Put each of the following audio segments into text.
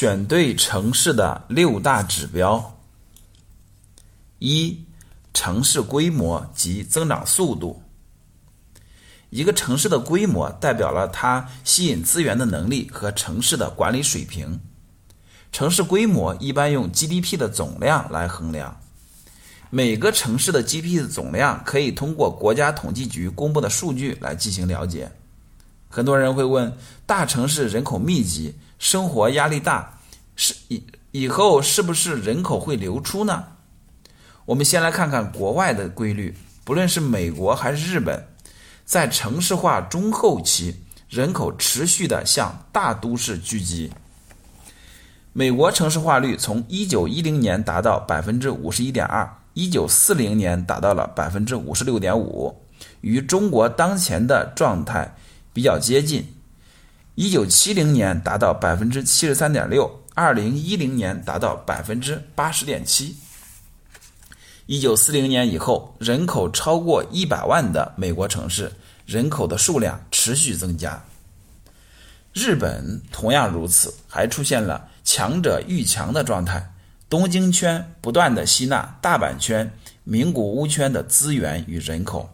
选对城市的六大指标：一、城市规模及增长速度。一个城市的规模代表了它吸引资源的能力和城市的管理水平。城市规模一般用 GDP 的总量来衡量。每个城市的 GDP 的总量可以通过国家统计局公布的数据来进行了解。很多人会问：大城市人口密集。生活压力大，是以以后是不是人口会流出呢？我们先来看看国外的规律，不论是美国还是日本，在城市化中后期，人口持续的向大都市聚集。美国城市化率从一九一零年达到百分之五十一点二，一九四零年达到了百分之五十六点五，与中国当前的状态比较接近。一九七零年达到百分之七十三点六，二零一零年达到百分之八十点七。一九四零年以后，人口超过一百万的美国城市，人口的数量持续增加。日本同样如此，还出现了强者愈强的状态。东京圈不断的吸纳大阪圈、名古屋圈的资源与人口。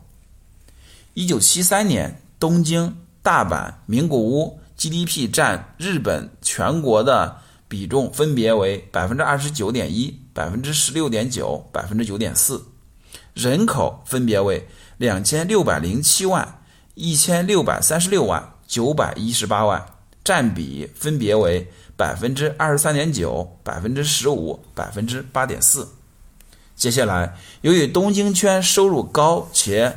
一九七三年，东京、大阪、名古屋。GDP 占日本全国的比重分别为百分之二十九点一、百分之十六点九、百分之九点四，人口分别为两千六百零七万、一千六百三十六万、九百一十八万，占比分别为百分之二十三点九、百分之十五、百分之八点四。接下来，由于东京圈收入高且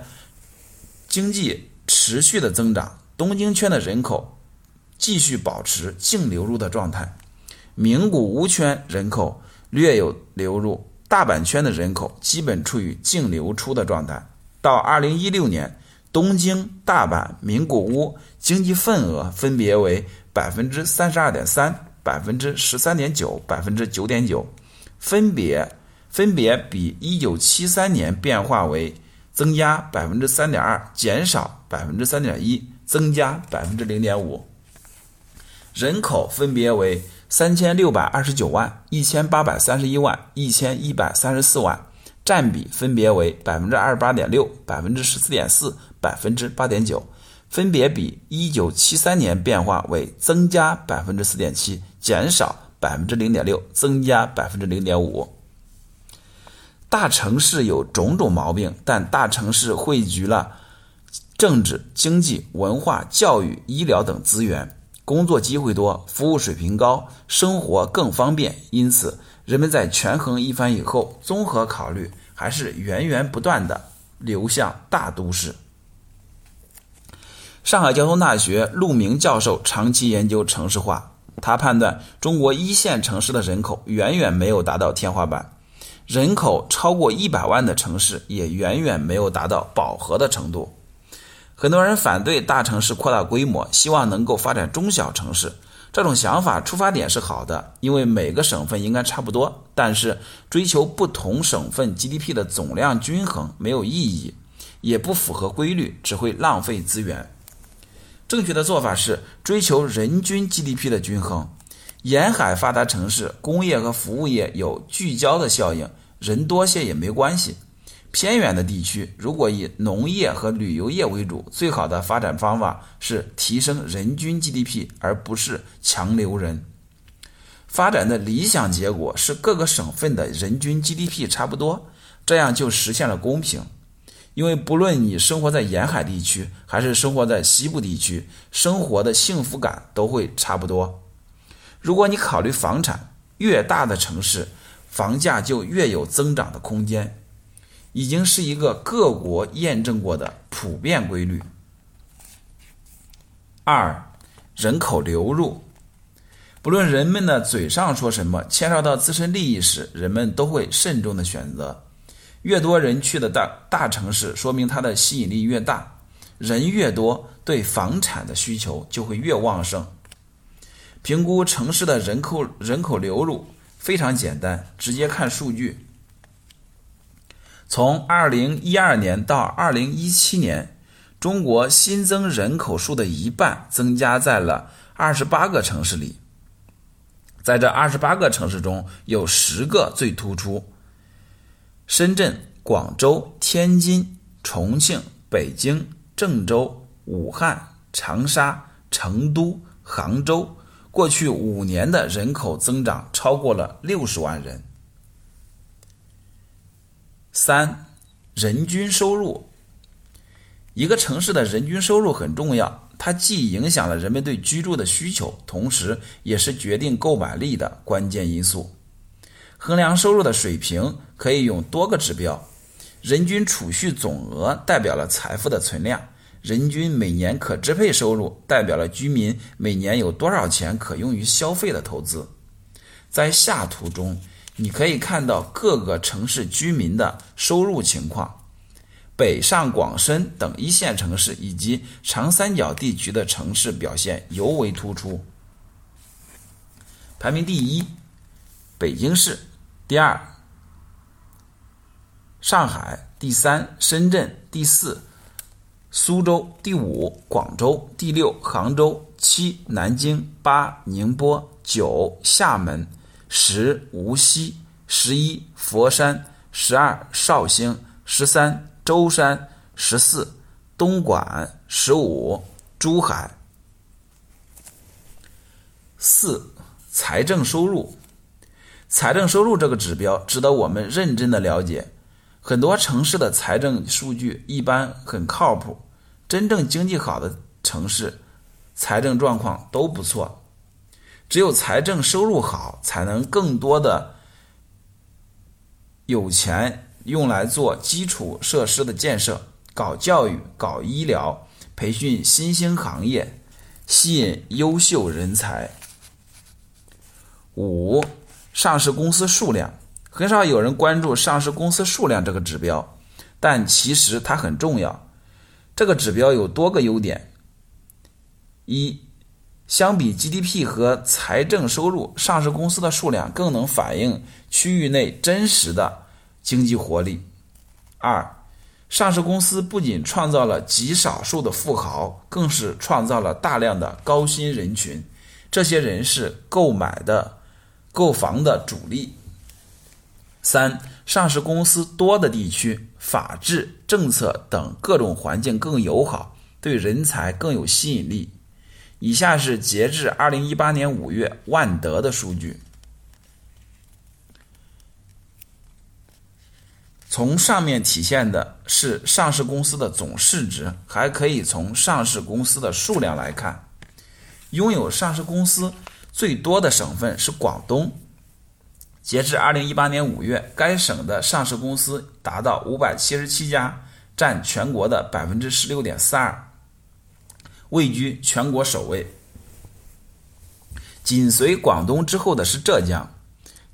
经济持续的增长，东京圈的人口。继续保持净流入的状态，名古屋圈人口略有流入，大阪圈的人口基本处于净流出的状态。到二零一六年，东京、大阪、名古屋经济份额分别为百分之三十二点三、百分之十三点九、百分之九点九，分别分别比一九七三年变化为增加百分之三点二、减少百分之三点一、增加百分之零点五。人口分别为三千六百二十九万、一千八百三十一万、一千一百三十四万，占比分别为百分之二十八点六、百分之十四点四、百分之八点九，分别比一九七三年变化为增加百分之四点七、减少百分之零点六、增加百分之零点五。大城市有种种毛病，但大城市汇聚了政治、经济、文化、教育、医疗等资源。工作机会多，服务水平高，生活更方便，因此人们在权衡一番以后，综合考虑，还是源源不断的流向大都市。上海交通大学陆明教授长期研究城市化，他判断中国一线城市的人口远远没有达到天花板，人口超过一百万的城市也远远没有达到饱和的程度。很多人反对大城市扩大规模，希望能够发展中小城市。这种想法出发点是好的，因为每个省份应该差不多。但是追求不同省份 GDP 的总量均衡没有意义，也不符合规律，只会浪费资源。正确的做法是追求人均 GDP 的均衡。沿海发达城市工业和服务业有聚焦的效应，人多些也没关系。偏远的地区，如果以农业和旅游业为主，最好的发展方法是提升人均 GDP，而不是强留人。发展的理想结果是各个省份的人均 GDP 差不多，这样就实现了公平。因为不论你生活在沿海地区，还是生活在西部地区，生活的幸福感都会差不多。如果你考虑房产，越大的城市，房价就越有增长的空间。已经是一个各国验证过的普遍规律。二，人口流入，不论人们的嘴上说什么，牵涉到自身利益时，人们都会慎重的选择。越多人去的大大城市，说明它的吸引力越大，人越多，对房产的需求就会越旺盛。评估城市的人口人口流入非常简单，直接看数据。从二零一二年到二零一七年，中国新增人口数的一半增加在了二十八个城市里。在这二十八个城市中，有十个最突出：深圳、广州、天津、重庆、北京、郑州、武汉、长沙、成都、杭州。过去五年的人口增长超过了六十万人。三，人均收入。一个城市的人均收入很重要，它既影响了人们对居住的需求，同时也是决定购买力的关键因素。衡量收入的水平可以用多个指标：人均储蓄总额代表了财富的存量。人均每年可支配收入代表了居民每年有多少钱可用于消费的投资。在下图中，你可以看到各个城市居民的收入情况。北上广深等一线城市以及长三角地区的城市表现尤为突出。排名第一，北京市；第二，上海；第三，深圳；第四。苏州第五，广州第六，杭州七，南京八，宁波九，厦门十，无锡十一，佛山十二，绍兴十三，舟山十四，东莞十五，珠海。四，财政收入，财政收入这个指标值得我们认真的了解。很多城市的财政数据一般很靠谱，真正经济好的城市，财政状况都不错。只有财政收入好，才能更多的有钱用来做基础设施的建设、搞教育、搞医疗、培训新兴行业、吸引优秀人才。五，上市公司数量。很少有人关注上市公司数量这个指标，但其实它很重要。这个指标有多个优点：一，相比 GDP 和财政收入，上市公司的数量更能反映区域内真实的经济活力；二，上市公司不仅创造了极少数的富豪，更是创造了大量的高薪人群，这些人是购买的购房的主力。三、上市公司多的地区，法治、政策等各种环境更友好，对人才更有吸引力。以下是截至二零一八年五月万德的数据。从上面体现的是上市公司的总市值，还可以从上市公司的数量来看。拥有上市公司最多的省份是广东。截至二零一八年五月，该省的上市公司达到五百七十七家，占全国的百分之十六点四二，位居全国首位。紧随广东之后的是浙江，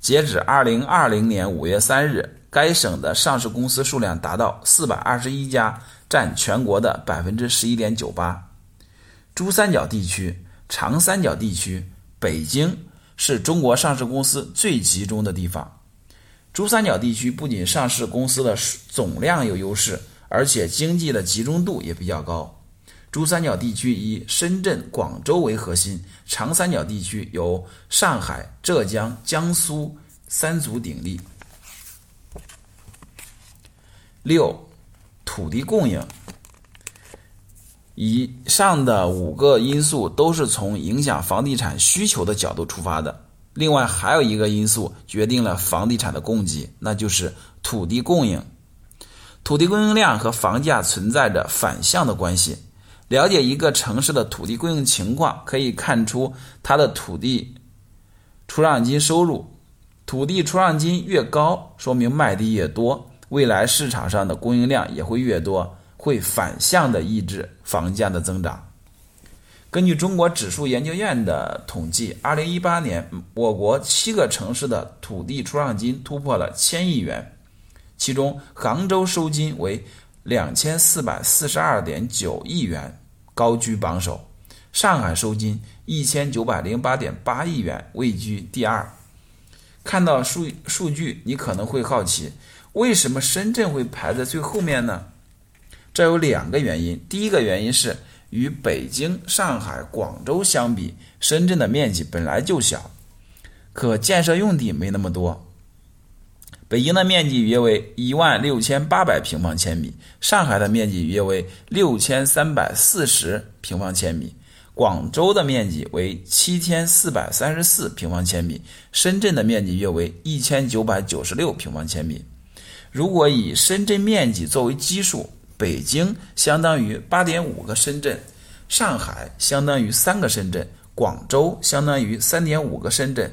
截止二零二零年五月三日，该省的上市公司数量达到四百二十一家，占全国的百分之十一点九八。珠三角地区、长三角地区、北京。是中国上市公司最集中的地方。珠三角地区不仅上市公司的总量有优势，而且经济的集中度也比较高。珠三角地区以深圳、广州为核心，长三角地区由上海、浙江、江苏三足鼎立。六，土地供应。以上的五个因素都是从影响房地产需求的角度出发的。另外还有一个因素决定了房地产的供给，那就是土地供应。土地供应量和房价存在着反向的关系。了解一个城市的土地供应情况，可以看出它的土地出让金收入。土地出让金越高，说明卖地越多，未来市场上的供应量也会越多。会反向的抑制房价的增长。根据中国指数研究院的统计，二零一八年我国七个城市的土地出让金突破了千亿元，其中杭州收金为两千四百四十二点九亿元，高居榜首；上海收金一千九百零八点八亿元，位居第二。看到数数据，你可能会好奇，为什么深圳会排在最后面呢？这有两个原因，第一个原因是与北京、上海、广州相比，深圳的面积本来就小，可建设用地没那么多。北京的面积约为一万六千八百平方千米，上海的面积约为六千三百四十平方千米，广州的面积为七千四百三十四平方千米，深圳的面积约为一千九百九十六平方千米。如果以深圳面积作为基数，北京相当于八点五个深圳，上海相当于三个深圳，广州相当于三点五个深圳。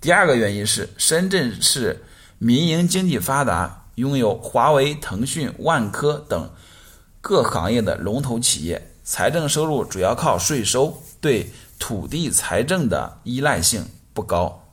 第二个原因是深圳是。民营经济发达，拥有华为、腾讯、万科等各行业的龙头企业，财政收入主要靠税收，对土地财政的依赖性不高。